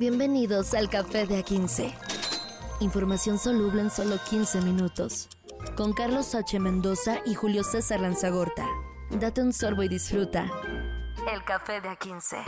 Bienvenidos al Café de A15. Información soluble en solo 15 minutos. Con Carlos H. Mendoza y Julio César Lanzagorta. Date un sorbo y disfruta. El Café de A15.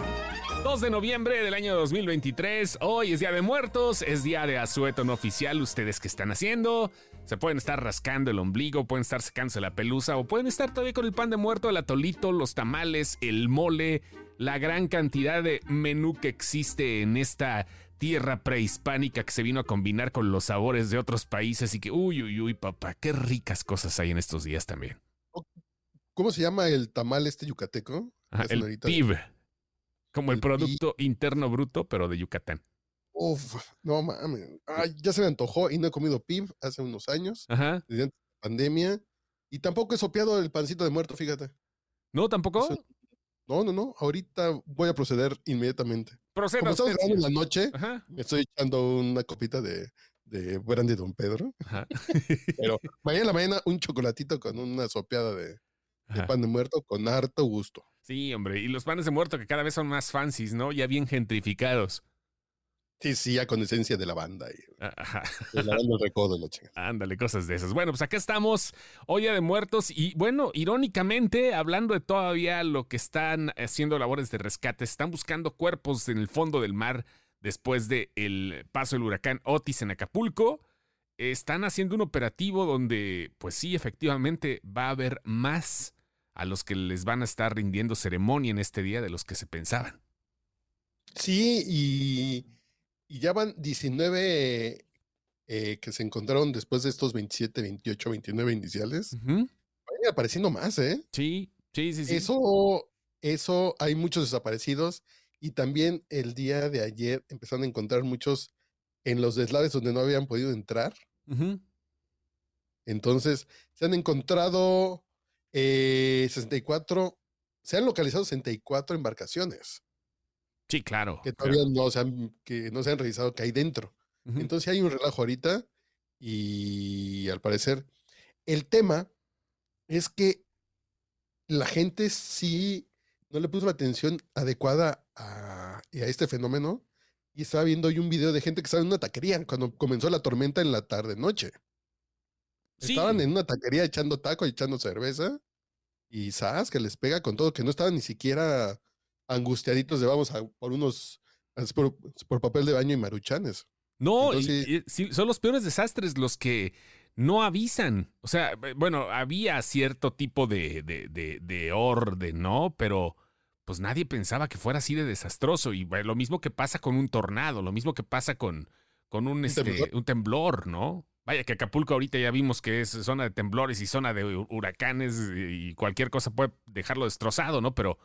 2 de noviembre del año 2023. Hoy es Día de Muertos, es Día de Asueto no oficial. ¿Ustedes qué están haciendo? Se pueden estar rascando el ombligo, pueden estar secándose la pelusa o pueden estar todavía con el pan de muerto, el atolito, los tamales, el mole, la gran cantidad de menú que existe en esta tierra prehispánica que se vino a combinar con los sabores de otros países y que, uy, uy, uy, papá, qué ricas cosas hay en estos días también. ¿Cómo se llama el tamal este yucateco? el PIB, como el, Producto Interno Bruto, pero de Yucatán. Uf, no mames. ya se me antojó y no he comido PIB hace unos años, Ajá. desde antes de la pandemia. Y tampoco he sopeado el pancito de muerto, fíjate. ¿No, tampoco? No, no, no. Ahorita voy a proceder inmediatamente. Proceda Como estamos grabando en la noche, Ajá. me estoy echando una copita de, de brandy Don Pedro. Ajá. Pero mañana en la mañana un chocolatito con una sopeada de, de pan de muerto con harto gusto. Sí, hombre, y los panes de muerto que cada vez son más fancies, ¿no? Ya bien gentrificados. Sí, sí, ya con esencia de lavanda y Ajá. de lavanda el recodo, la chica. Ándale, cosas de esas. Bueno, pues acá estamos, Día de Muertos, y bueno, irónicamente, hablando de todavía lo que están haciendo labores de rescate, están buscando cuerpos en el fondo del mar después del paso del huracán Otis en Acapulco. Están haciendo un operativo donde, pues sí, efectivamente, va a haber más a los que les van a estar rindiendo ceremonia en este día de los que se pensaban. Sí, y, y ya van 19 eh, que se encontraron después de estos 27, 28, 29 iniciales. Van apareciendo más, ¿eh? Sí, sí, sí, sí. Eso, eso, hay muchos desaparecidos. Y también el día de ayer empezaron a encontrar muchos en los deslaves donde no habían podido entrar. Entonces, se han encontrado eh, 64, se han localizado 64 embarcaciones Sí, claro. que claro. todavía no se han, que no se han revisado que hay dentro. Entonces hay un relajo ahorita y al parecer el tema es que la gente sí no le puso la atención adecuada a, a este fenómeno y estaba viendo hoy un video de gente que estaba en una taquería cuando comenzó la tormenta en la tarde noche. Sí. Estaban en una taquería echando taco y echando cerveza y sabes que les pega con todo, que no estaban ni siquiera angustiaditos de vamos a por unos por, por papel de baño y maruchanes. No, y- Entonces- y sí, son los peores desastres los que no avisan. O sea, bueno, había cierto tipo de, de, de- de orden, ¿no? Pero pues nadie pensaba que fuera así de desastroso. Y bueno, lo mismo que pasa con un tornado, lo mismo que pasa con, con un, este, temblor. un temblor, ¿no? Vaya que Acapulco ahorita ya vimos que es zona de temblores y zona de hu- huracanes y cualquier cosa puede dejarlo destrozado, ¿no? Pero,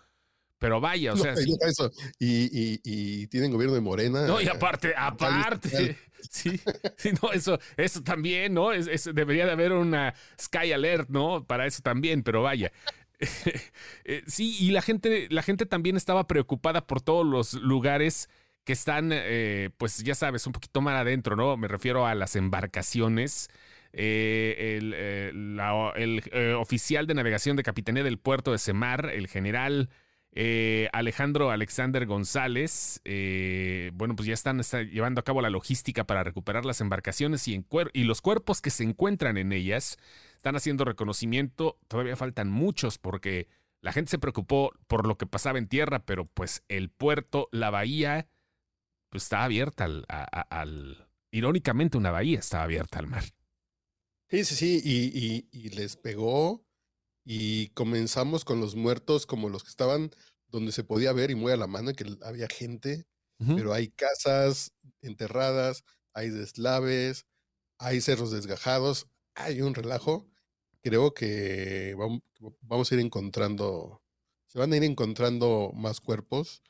pero vaya, o sea, y sí. eso. Y, y- y tienen gobierno de Morena. No, y eh, aparte, aparte, sí, sí, no, eso, eso también, ¿no? Es, es- debería de haber una Sky Alert, ¿no? Para eso también, pero vaya. Eh, sí, y la gente, la gente también estaba preocupada por todos los lugares que están, eh, pues ya sabes, un poquito más adentro, ¿no? Me refiero a las embarcaciones. Eh, el eh, la- el, oficial de navegación de Capitanía del Puerto de Semar, el general eh, Alejandro Alexander González, eh, bueno, pues ya están está llevando a cabo la logística para recuperar las embarcaciones y, los cuerpos que se encuentran en ellas. Están haciendo reconocimiento, todavía faltan muchos porque la gente se preocupó por lo que pasaba en tierra, pero pues el puerto, la bahía, pues estaba abierta al, Irónicamente una bahía estaba abierta al mar. Sí, sí, sí. Y les pegó. Y comenzamos con los muertos como los que estaban donde se podía ver y muy a la mano, que había gente. Pero hay casas enterradas, hay deslaves, hay cerros desgajados, hay un relajo. Creo que vam- vamos a ir encontrando, se van a ir encontrando más cuerpos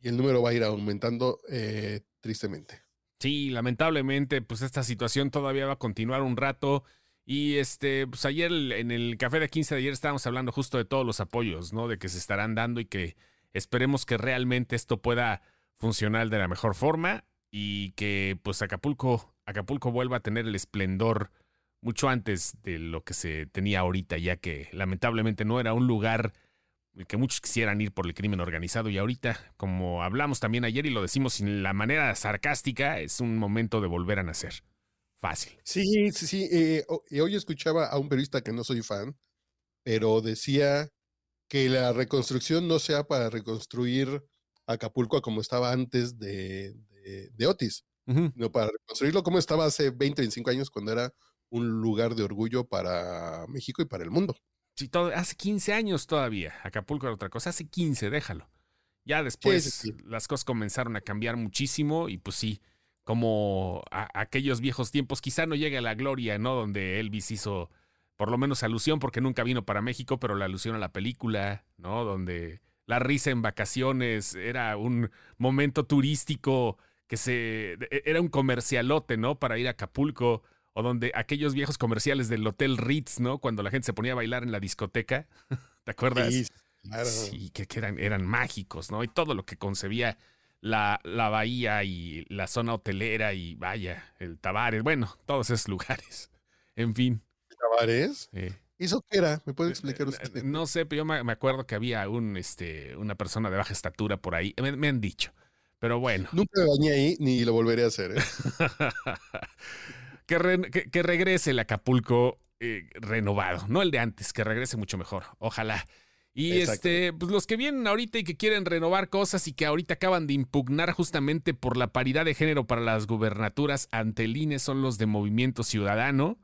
y el número va a ir aumentando eh, tristemente. Sí, lamentablemente, pues esta situación todavía va a continuar un rato. Y este, pues ayer en el café de 15 de ayer estábamos hablando justo de todos los apoyos, ¿no? De que se estarán dando y que esperemos que realmente esto pueda funcionar de la mejor forma y que pues Acapulco, Acapulco vuelva a tener el esplendor mucho antes de lo que se tenía ahorita, ya que lamentablemente no era un lugar que muchos quisieran ir por el crimen organizado y ahorita, como hablamos también ayer y lo decimos sin la manera sarcástica, es un momento de volver a nacer. Fácil. Sí, sí, sí. Eh, hoy escuchaba a un periodista que no soy fan, pero decía que la reconstrucción no sea para reconstruir Acapulco como estaba antes de, de, Otis, no para reconstruirlo como estaba hace 20, 25 años cuando era un lugar de orgullo para México y para el mundo. Sí, todo, hace 15 años todavía. Acapulco era otra cosa, hace 15, déjalo. Ya después las cosas comenzaron a cambiar muchísimo y pues sí, como aquellos viejos tiempos, quizá no llegue a la gloria, ¿no? Donde Elvis hizo por lo menos alusión, porque nunca vino para México, pero la alusión a la película, ¿no? Donde la risa en vacaciones era un momento turístico que se. E, era un comercialote, ¿no? Para ir a Acapulco. O donde aquellos viejos comerciales del Hotel Ritz, ¿no? Cuando la gente se ponía a bailar en la discoteca. ¿Te acuerdas? Sí, claro. Sí, que, eran, eran mágicos, ¿no? Y todo lo que concebía la, la bahía y la zona hotelera y vaya, el Tabares, bueno, todos esos lugares. En fin. ¿Tabares? Sí. ¿Eso qué era? ¿Me puede explicar usted? No sé, pero yo me acuerdo que había un, este, una persona de baja estatura por ahí. Me, han dicho. Pero bueno. Nunca me bañé ahí ni lo volveré a hacer. ¿eh? que, que, regrese el Acapulco eh, renovado, no el de antes, que regrese mucho mejor. Ojalá. Y este, pues los que vienen ahorita y que quieren renovar cosas y que ahorita acaban de impugnar justamente por la paridad de género para las gubernaturas ante el INE son los de Movimiento Ciudadano.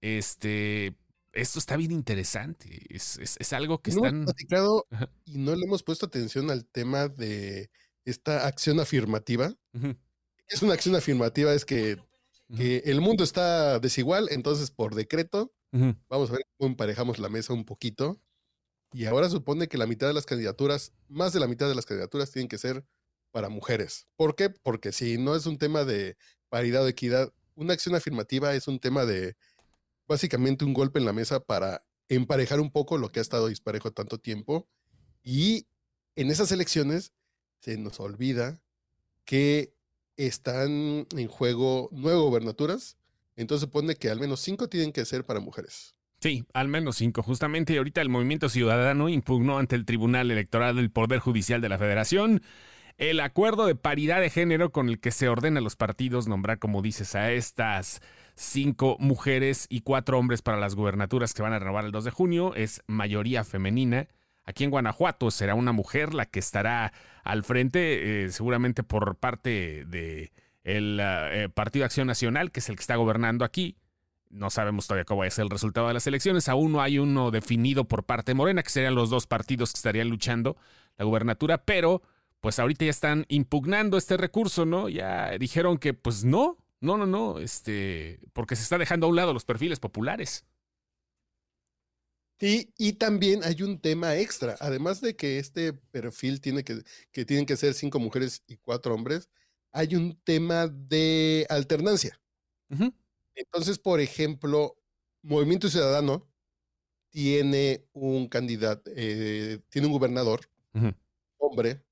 Este, esto está bien interesante. Es, algo que no están. platicado y no le hemos puesto atención al tema de esta acción afirmativa. Es una acción afirmativa, es que, que, el mundo está desigual, entonces por decreto, vamos a ver cómo emparejamos la mesa un poquito. Y ahora supone que la mitad de las candidaturas, más de la mitad de las candidaturas tienen que ser para mujeres. ¿Por qué? Porque si no es un tema de paridad o equidad, una acción afirmativa es un tema de básicamente un golpe en la mesa para emparejar un poco lo que ha estado disparejo tanto tiempo. Y en esas elecciones se nos olvida que están en juego nueve gobernaturas. Entonces supone que al menos cinco tienen que ser para mujeres. Sí, al menos cinco. Justamente ahorita el Movimiento Ciudadano impugnó ante el Tribunal Electoral del Poder Judicial de la Federación el acuerdo de paridad de género con el que se ordena a los partidos nombrar, como dices, a estas cinco mujeres y cuatro hombres para las gubernaturas que van a renovar el 2 de junio. Es mayoría femenina. Aquí en Guanajuato será una mujer la que estará al frente, eh, seguramente por parte de eh, Partido Acción Nacional, que es el que está gobernando aquí. No sabemos todavía cómo va a ser el resultado de las elecciones. Aún no hay uno definido por parte de Morena, que serían los dos partidos que estarían luchando la gubernatura, pero pues ahorita ya están impugnando este recurso, ¿no? Ya dijeron que pues no, no, no, no, este, porque se está dejando a un lado los perfiles populares. Sí, y también hay un tema extra, además de que este perfil tiene que, que tienen que ser cinco mujeres y cuatro hombres, hay un tema de alternancia. Entonces, por ejemplo, Movimiento Ciudadano tiene un candidato, eh, tiene un gobernador, hombre,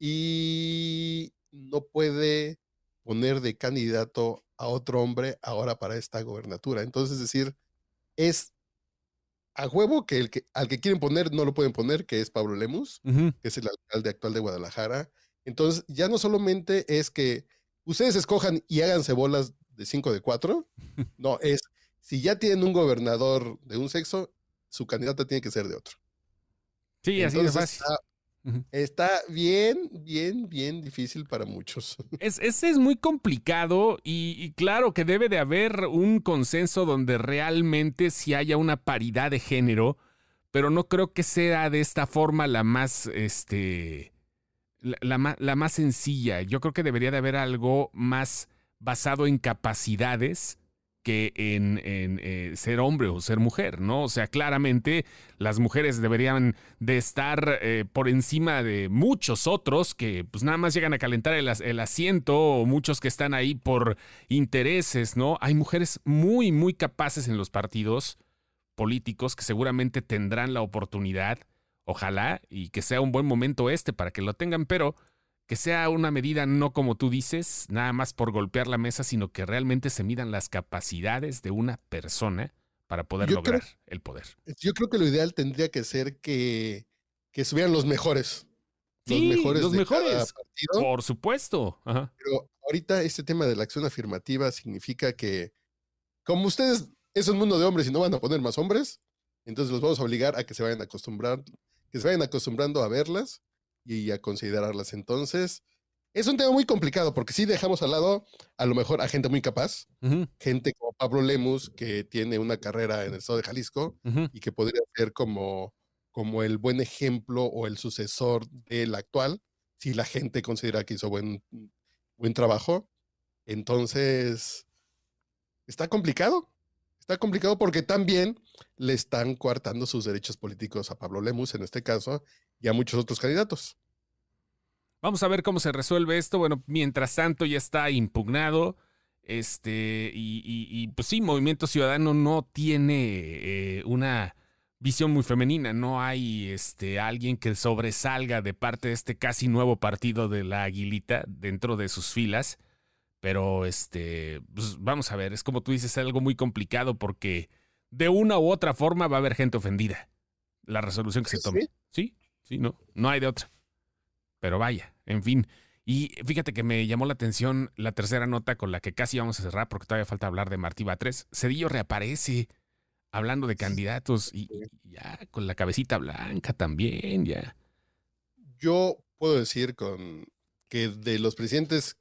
y no puede poner de candidato a otro hombre ahora para esta gobernatura. Entonces, es decir, es a huevo que, el que al que quieren poner no lo pueden poner, que es Pablo Lemus, que es el alcalde actual de Guadalajara. Entonces, ya no solamente es que ustedes escojan y háganse bolas de 5 de 4, no, es si ya tienen un gobernador de un sexo, su candidato tiene que ser de otro. Sí, así es fácil. Está bien, bien, bien difícil para muchos. Es, ese es muy complicado y, claro que debe de haber un consenso donde realmente sí haya una paridad de género, pero no creo que sea de esta forma la más, este, la, la más sencilla. Yo creo que debería de haber algo más basado en capacidades que en, eh, ser hombre o ser mujer, ¿no? O sea, claramente las mujeres deberían de estar eh, por encima de muchos otros que pues nada más llegan a calentar el, el, asiento o muchos que están ahí por intereses, ¿no? Hay mujeres muy, muy capaces en los partidos políticos que seguramente tendrán la oportunidad, ojalá, y que sea un buen momento este para que lo tengan, pero que sea una medida no como tú dices, nada más por golpear la mesa, sino que realmente se midan las capacidades de una persona para poder lograr el poder. Yo creo que lo ideal tendría que ser que, que subieran los mejores. Los mejores. Los mejores. Por supuesto. Pero ahorita este tema de la acción afirmativa significa que, como ustedes es un mundo de hombres y no van a poner más hombres, entonces los vamos a obligar a que se vayan a acostumbrar, que se vayan acostumbrando a verlas y a considerarlas. Entonces, es un tema muy complicado porque si dejamos al lado a lo mejor a gente muy capaz, gente como Pablo Lemus, que tiene una carrera en el estado de Jalisco y que podría ser como, como el buen ejemplo o el sucesor del actual, si la gente considera que hizo buen, buen trabajo. Entonces, está complicado. Está complicado porque también le están coartando sus derechos políticos a Pablo Lemus, en este caso, y a muchos otros candidatos. Vamos a ver cómo se resuelve esto. Bueno, mientras tanto ya está impugnado. Este, y, pues sí, Movimiento Ciudadano no tiene eh, una visión muy femenina. No hay este, alguien que sobresalga de parte de este casi nuevo partido de la Aguilita dentro de sus filas. Pero este, pues vamos a ver, es como tú dices, es algo muy complicado porque de una u otra forma va a haber gente ofendida. La resolución que se tome. Sí, sí, no, no hay de otra. Pero vaya, en fin. Y fíjate que me llamó la atención la tercera nota con la que casi vamos a cerrar porque todavía falta hablar de Martí Batres. Cedillo reaparece hablando de candidatos y, ya con la cabecita blanca también, ya. Yo puedo decir con que de los presidentes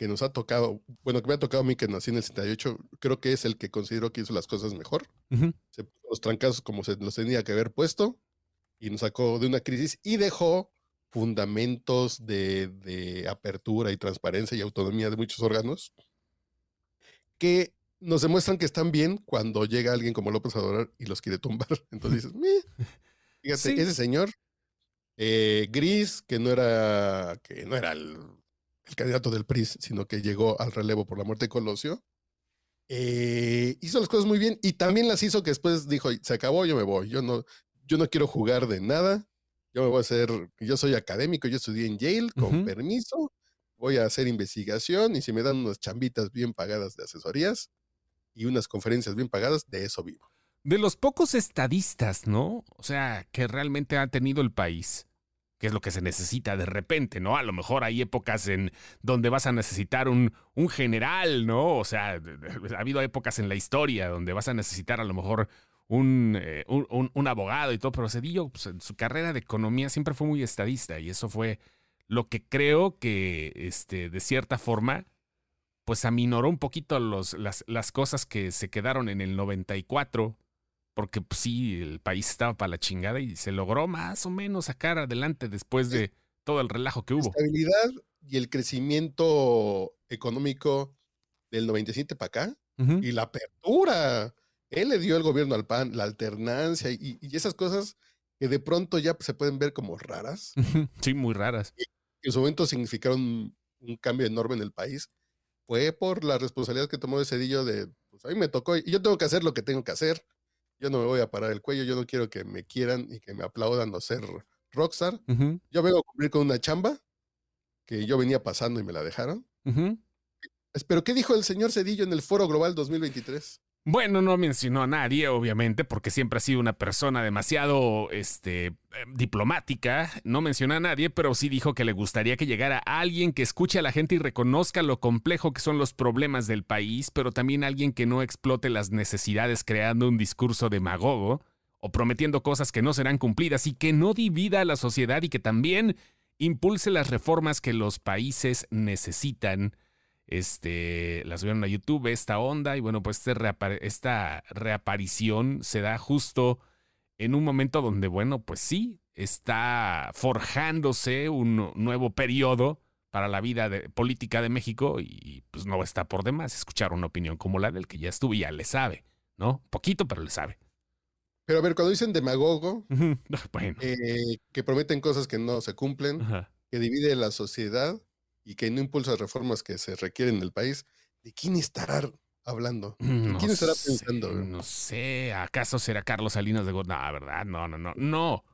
que nos ha tocado, bueno, que me ha tocado a mí que nací en el 78, creo que es el que considero que hizo las cosas mejor. Se puso los trancazos como se los tenía que haber puesto y nos sacó de una crisis y dejó fundamentos de, apertura y transparencia y autonomía de muchos órganos que nos demuestran que están bien cuando llega alguien como López Obrador y los quiere tumbar. Entonces dices, fíjate, ese señor eh, gris, que no era, que no era el, candidato del PRI, sino que llegó al relevo por la muerte de Colosio, eh, hizo las cosas muy bien y también las hizo que después dijo, se acabó, yo me voy, yo no, yo no quiero jugar de nada, yo me voy a hacer, yo soy académico, yo estudié en Yale, con permiso, voy a hacer investigación y si me dan unas chambitas bien pagadas de asesorías y unas conferencias bien pagadas, de eso vivo. De los pocos estadistas, ¿no? O sea, que realmente ha tenido el país, que es lo que se necesita de repente, ¿no? A lo mejor hay épocas en donde vas a necesitar un, un general, ¿no? O sea, ha habido épocas en la historia donde vas a necesitar a lo mejor eh, un, un, abogado y todo, pero Cedillo, pues, en su carrera de economía siempre fue muy estadista y eso fue lo que creo que, este, de cierta forma, pues aminoró un poquito los, las, las cosas que se quedaron en el 94, porque pues, sí, el país estaba para la chingada y se logró más o menos sacar adelante después de todo el relajo que hubo. La estabilidad y el crecimiento económico del 97 para acá y la apertura él le dio el gobierno al PAN, la alternancia y, esas cosas que de pronto ya se pueden ver como raras. Sí, muy raras. Y en su momento significaron un cambio enorme en el país. Fue por la responsabilidad que tomó de Cedillo de, pues a mí me tocó y yo tengo que hacer lo que tengo que hacer. Yo no me voy a parar el cuello, yo no quiero que me quieran y que me aplaudan o ser rockstar. Yo vengo a cumplir con una chamba que yo venía pasando y me la dejaron. Pero ¿qué dijo el señor Cedillo en el Foro Global 2023? Bueno, no mencionó a nadie, obviamente, porque siempre ha sido una persona demasiado este, eh, diplomática. No mencionó a nadie, pero sí dijo que le gustaría que llegara alguien que escuche a la gente y reconozca lo complejo que son los problemas del país, pero también alguien que no explote las necesidades creando un discurso demagogo o prometiendo cosas que no serán cumplidas y que no divida a la sociedad y que también impulse las reformas que los países necesitan este, la subieron a YouTube, esta onda, y bueno, pues este esta reaparición se da justo en un momento donde, bueno, pues sí, está forjándose un nuevo periodo para la vida política de México y pues no está por demás escuchar una opinión como la del que ya estuvo y ya le sabe, ¿no? Poquito, pero le sabe. Pero a ver, cuando dicen demagogo, eh, que prometen cosas que no se cumplen, que divide la sociedad, y que no impulsa reformas que se requieren en el país, ¿de quién estará hablando? ¿De quién estará pensando? No sé, ¿acaso será Carlos Salinas de Gortari? No, ¿verdad? No, no, no, no.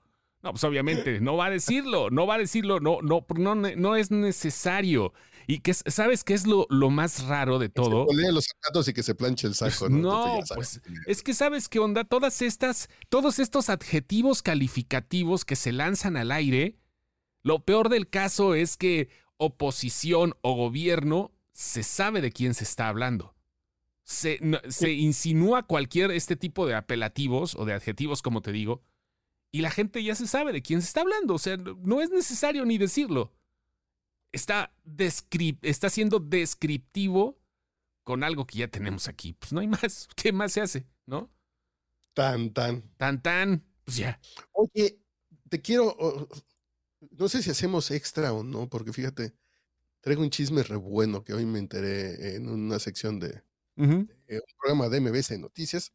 No, pues obviamente no va a decirlo, no va a decirlo, no, no, no, no es necesario. Y que sabes qué es lo, lo más raro de todo. Que se los zapatos y que se planche el saco, ¿no? No, pues es que sabes qué onda, todas estas, todos estos adjetivos calificativos que se lanzan al aire, lo peor del caso es que oposición o gobierno se sabe de quién se está hablando. Se, se insinúa cualquier este tipo de apelativos o de adjetivos, como te digo, y la gente ya se sabe de quién se está hablando. O sea, no es necesario ni decirlo. Está, está siendo descriptivo con algo que ya tenemos aquí. Pues no hay más. ¿Qué más se hace? ¿No? Tan, tan. Tan, tan. Pues ya. Oye, te quiero. No sé si hacemos extra o no, porque fíjate, traigo un chisme re bueno que hoy me enteré en una sección de, un programa de MBS Noticias.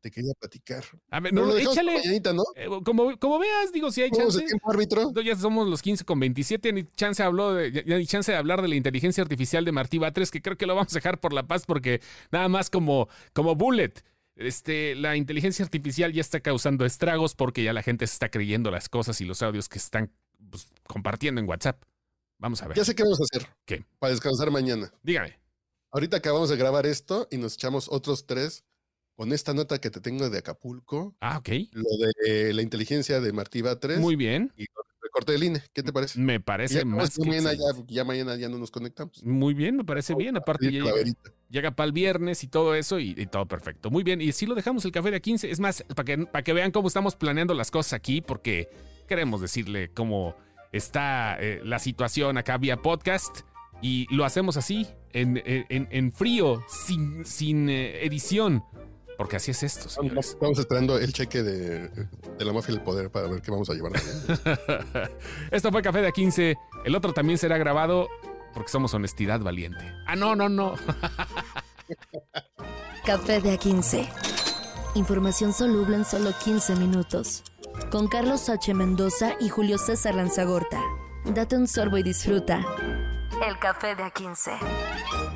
Te quería platicar. A ver, no, échale. ¿no? Eh, como, como, veas, digo, si hay chance. El tiempo, árbitro? Ya somos los 15 con 27. Ni chance, habló de, ni chance de hablar de la inteligencia artificial de Martí Batres, que creo que lo vamos a dejar por la paz, porque nada más como, como bullet. Este, la inteligencia artificial ya está causando estragos porque ya la gente se está creyendo las cosas y los audios que están pues, compartiendo en WhatsApp. Vamos a ver. Ya sé qué vamos a hacer. ¿Qué? Para descansar mañana. Dígame. Ahorita acabamos de grabar esto y nos echamos otros tres con esta nota que te tengo de Acapulco. Ah, ok. Lo de la inteligencia de Martí Batres. Muy bien. Y lo del recorte del INE. ¿Qué te parece? Me parece más que mañana ya, mañana ya no nos conectamos. Muy bien, me parece bien. Aparte ya llega, para el viernes y todo eso y, todo perfecto. Muy bien. Y si lo dejamos el café de a 15. Es más, para que, para que vean cómo estamos planeando las cosas aquí, porque queremos decirle cómo está eh, la situación acá vía podcast. Y lo hacemos así, en, en, frío, sin, sin eh, edición. Porque así es esto. Estamos esperando el cheque de, la mafia del poder para ver qué vamos a llevar. esto fue Café de A15. El otro también será grabado porque somos honestidad valiente. Ah, no, no, no. Café de A15. Información soluble en solo 15 minutos. Con Carlos H. Mendoza y Julio César Lanzagorta. Date un sorbo y disfruta. El café de A15.